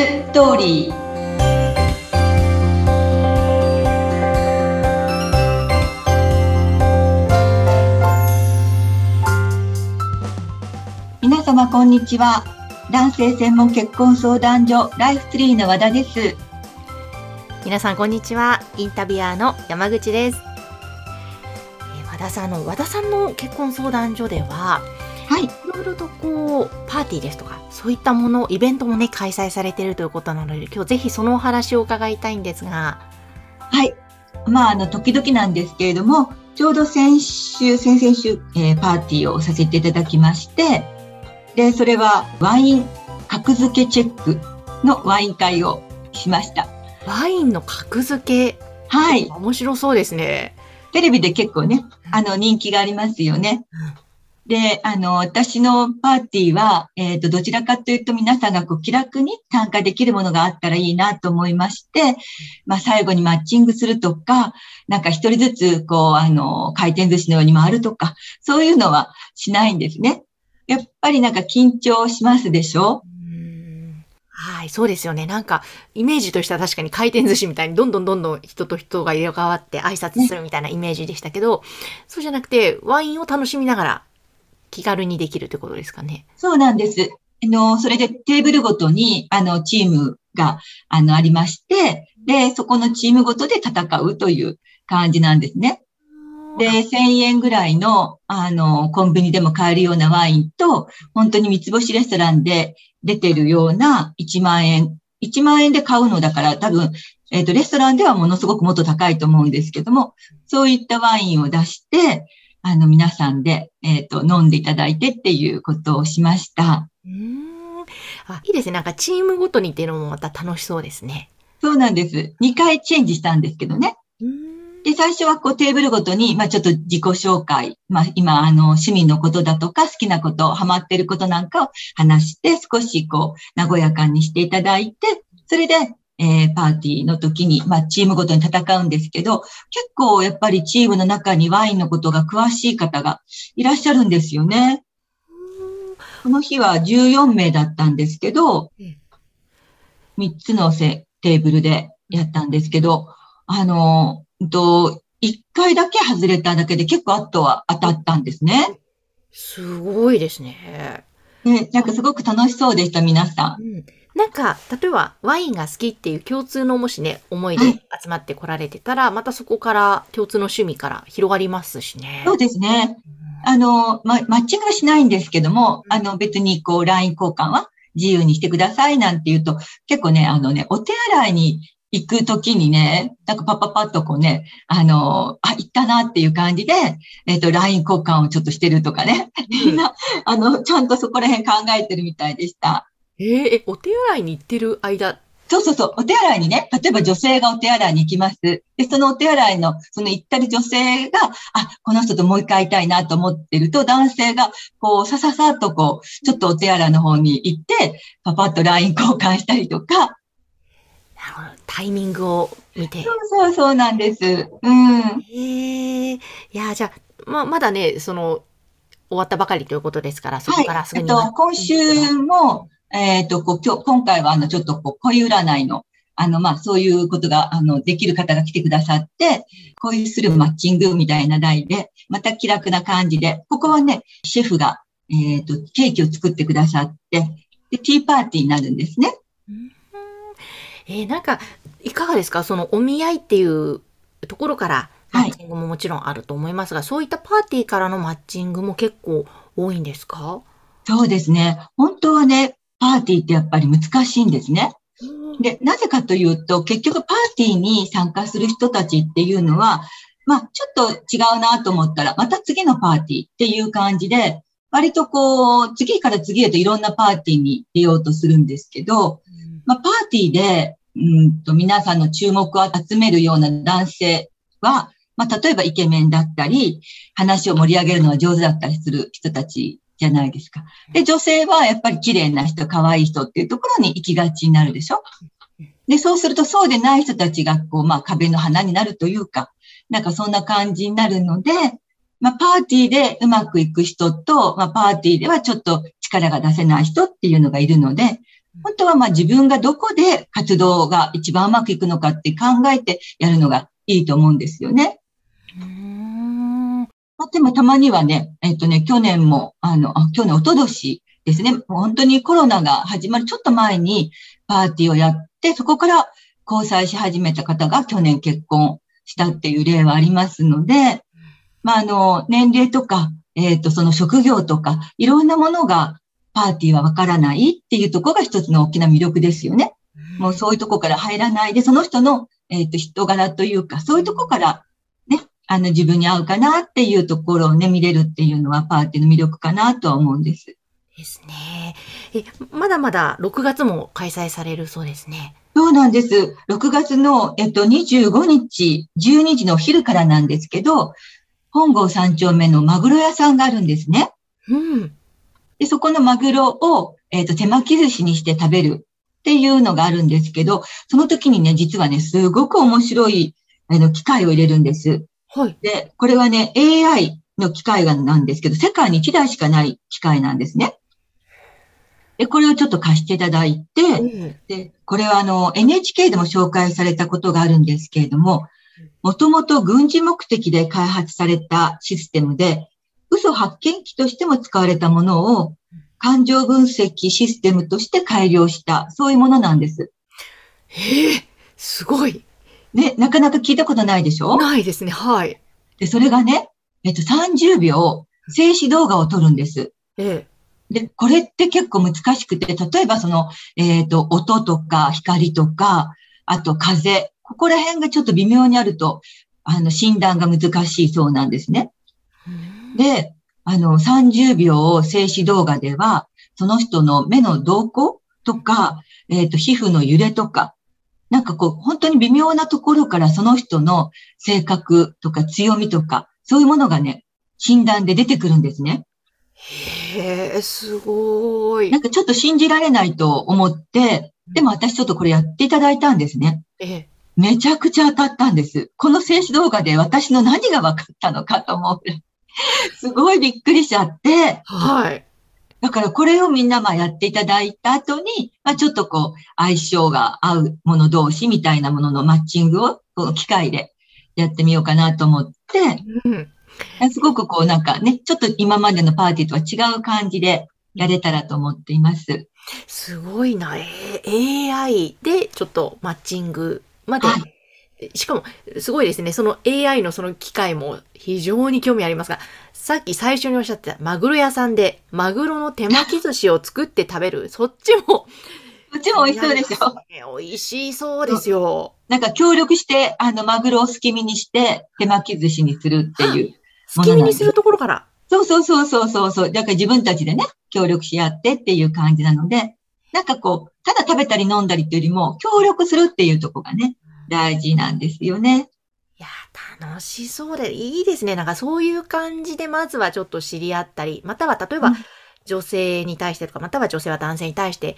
ストーリー皆様こんにちは男性専門結婚相談所ライフツリーの和田です皆さんこんにちはインタビュアーの山口です、えー和田さんの和田さんの結婚相談所でははいいろいろとこうパーティーですとかそういったものイベントもね開催されているということなので今日ぜひそのお話を伺いたいんですが。はい。まああの時々なんですけれどもちょうど先週先々週、えーパーティーをさせていただきましてでそれはワイン格付けチェックのワイン会をしました。ワインの格付け？はい。面白そうですね。テレビで結構ね、あの、人気がありますよね。で、あの、私のパーティーは、えっ、と、どちらかというと皆さんがこう気楽に参加できるものがあったらいいなと思いまして、まあ、最後にマッチングするとか、なんか一人ずつ、こう、あの、回転寿司のように回るとか、そういうのはしないんですね。やっぱりなんか緊張しますでしょ？はい、そうですよね。なんか、イメージとしては確かに回転寿司みたいにどんどんどんどん人と人が入れ替わって挨拶するみたいなイメージでしたけど、そうじゃなくて、ワインを楽しみながら気軽にできるってことですかね。そうなんです。あの、それでテーブルごとに、あの、チームが、あの、ありまして、で、そこのチームごとで戦うという感じなんですね。で、1000円ぐらいの、あの、コンビニでも買えるようなワインと、本当に三つ星レストランで出てるような1万円。1万円で買うのだから、多分、えっ、と、レストランではものすごくもっと高いと思うんですけども、そういったワインを出して、あの、皆さんで、えっ、と、飲んでいただいてっていうことをしました。うーんあいいですね。なんかチームごとにっていうのもまた楽しそうですね。そうなんです。2回チェンジしたんですけどね。で、最初はこうテーブルごとに、まあちょっと自己紹介、まあ今あの趣味のことだとか好きなこと、ハマってることなんかを話して少しこう和やかにしていただいて、それで、えーパーティーの時に、まあチームごとに戦うんですけど、結構やっぱりチームの中にワインのことが詳しい方がいらっしゃるんですよね。この日は14名だったんですけどうん、3つのせテーブルでやったんですけど、あの、うんと、1回だけ外れただけで結構あとは当たったんですね。すごいですね。ね、なんかすごく楽しそうでした、皆さん。うんなんか、例えばワインが好きっていう共通のもしね、思いではい集まってこられてたら、またそこから共通の趣味から広がりますしね。そうですね。あの、ま、マッチングはしないんですけども、あの、別にこう、LINE 交換は自由にしてくださいなんて言うと、結構ね、あのね、お手洗いに行くときにね、なんかパッパッパッとこうね、あの、あ、行ったなっていう感じで、えっ、と、LINE 交換をちょっとしてるとかね。みんな、あの、ちゃんとそこら辺考えてるみたいでした。えーえ、お手洗いに行ってる間、そうそうそう。お手洗いにね、例えば女性がお手洗いに行きます。で、そのお手洗いの、その行ったり女性が、あ、この人ともう一回会いたいなと思ってると、男性が、こう、さささっとこう、ちょっとお手洗いの方に行って、パパッと LINE 交換したりとか。なるほどタイミングを見て。そうそうそうなんです。うん。へえ。いや、じゃあ、ま、まだね、その、終わったばかりということですから、そこからすぐに。えっと、今週も、えっ、と、こう、今日、今回は、あの、ちょっと、こう、恋占いの、あの、まあ、そういうことが、あの、できる方が来てくださって、恋するマッチングみたいな題で、また気楽な感じで、ここはね、シェフが、えっ、と、ケーキを作ってくださって、で、ティーパーティーになるんですね。うんえーなんか、いかがですか？そのお見合いっていうところから、マはいッチングももちろんあると思いますが、そういったパーティーからのマッチングも結構多いんですか？そうですね。本当はね、パーティーってやっぱり難しいんですね。で、なぜかというと、結局パーティーに参加する人たちっていうのは、まあ、ちょっと違うなと思ったら、また次のパーティーっていう感じで、割とこう、次から次へといろんなパーティーに出ようとするんですけど、まあ、パーティーで、うんと、皆さんの注目を集めるような男性は、まあ、例えばイケメンだったり、話を盛り上げるのは上手だったりする人たちじゃないですか。で、女性はやっぱり綺麗な人、可愛い人っていうところに行きがちになるでしょ？で、そうするとそうでない人たちが、こう、まあ、壁の花になるというか、なんかそんな感じになるので、まあ、パーティーでうまくいく人と、まあ、パーティーではちょっと力が出せない人っていうのがいるので、本当はまあ自分がどこで活動が一番うまくいくのかって考えてやるのがいいと思うんですよね。まあ、でもたまにはね、えっ、とね、去年も、あの、あ去年、一昨年ですね、本当にコロナが始まるちょっと前にパーティーをやって、そこから交際し始めた方が去年結婚したっていう例はありますので、まあ、あの、年齢とか、えっ、と、その職業とか、いろんなものがパーティーはわからないっていうところが一つの大きな魅力ですよね。もうそういうとこから入らないで、その人の、えっ、と、人柄というか、そういうとこから、あの、自分に合うかなっていうところをね、見れるっていうのはパーティーの魅力かなとは思うんです。ですね。え、まだまだ6月も開催されるそうですね。そうなんです。6月の、えっと、25日、12時のお昼からなんですけど、本郷三丁目のマグロ屋さんがあるんですね。うん。で、そこのマグロを、えっと、手巻き寿司にして食べるっていうのがあるんですけど、その時にね、実はね、すごく面白い、あの、機械を入れるんです。はい。で、これはね、AI の機械がなんですけど、世界に1台しかない機械なんですね。で、これをちょっと貸していただいて、うんで、これはあの、NHK でも紹介されたことがあるんですけれども、もともと軍事目的で開発されたシステムで、嘘発見器としても使われたものを、感情分析システムとして改良した、そういうものなんです。へえ、すごい。ね、なかなか聞いたことないでしょ？ないですね。はい。で、それがね、えっと、30秒、静止動画を撮るんです。ええ。で、これって結構難しくて、例えばその、えっ、と、音とか光とか、あと風、ここら辺がちょっと微妙にあると、あの、診断が難しいそうなんですね。うんで、あの、30秒静止動画では、その人の目の動向とか、えっ、と、皮膚の揺れとか、なんかこう、本当に微妙なところからその人の性格とか強みとか、そういうものがね、診断で出てくるんですね。へえ、すごいなん。かちょっと信じられないと思って、でも私ちょっとこれやっていただいたんですね。ええ。めちゃくちゃ当たったんです。この静止動画で私の何が分かったのかと思う。すごいびっくりしちゃって、はい。だからこれをみんなまあやっていただいた後に、まあちょっとこう相性が合うもの同士みたいなもののマッチングをこの機械でやってみようかなと思って、うん。すごくこうなんかね、ちょっと今までのパーティーとは違う感じでやれたらと思っています。すごいな。えー AI でちょっとマッチングまで。はしかも、すごいですね。その AI のその機械も非常に興味ありますが、さっき最初におっしゃってたマグロ屋さんでマグロの手巻き寿司を作って食べる。そっちも。こっちも美味しそうでしょ？ょ美味しそうですよ。なんか協力して、あの、マグロをすき身にして、手巻き寿司にするっていう。好きにするところから。そうそうそうそうそうそう。だから自分たちでね、協力し合ってっていう感じなので、なんかこう、ただ食べたり飲んだりっていうよりも、協力するっていうとこがね、大事なんですよね。いや、楽しそうで、いいですね。なんかそういう感じで、まずはちょっと知り合ったり、または例えばうん、女性に対してとか、または女性は男性に対して、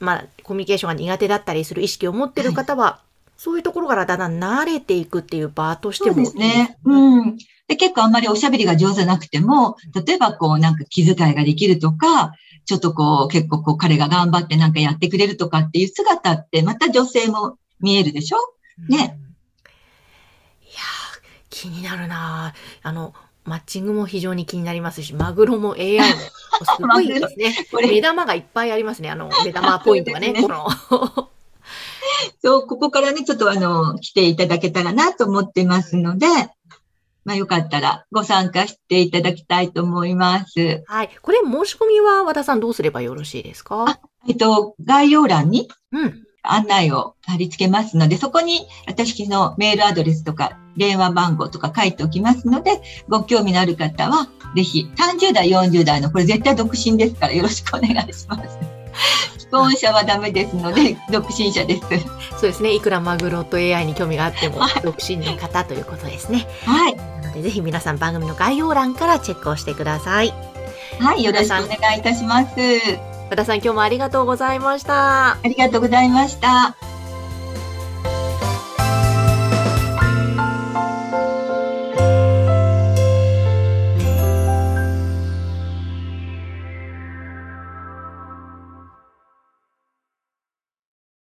まあ、コミュニケーションが苦手だったりする意識を持ってる方は、そういうところからだんだん慣れていくっていう場としてそうもですね。うん。で、結構あんまりおしゃべりが上手なくても、例えばこうなんか気遣いができるとか、ちょっとこう結構こう彼が頑張ってなんかやってくれるとかっていう姿ってまた女性も見えるでしょ？ねうんいやー、気になるなーあの、マッチングも非常に気になりますし、マグロも AI も、すごいですね。これ目玉がいっぱいありますね。あの、目玉ポイントがね、そうこの。そう、ここからね、ちょっとあの、来ていただけたらなと思ってますので、まあよかったらご参加していただきたいと思います。はい。これ、申し込みは和田さんどうすればよろしいですか？えっと、概要欄にうん。案内を貼り付けますので、そこに私のメールアドレスとか電話番号とか書いておきますので、ご興味のある方は、ぜひ30代、40代の、これ絶対独身ですからよろしくお願いします。既婚者はダメですので、独身者です。そうですね。いくらマグロと AI に興味があっても、独身の方ということですね。はい。なので、ぜひ皆さん番組の概要欄からチェックをしてください。はい、よろしくお願いいたします。和田さん、今日もありがとうございました。ありがとうございました。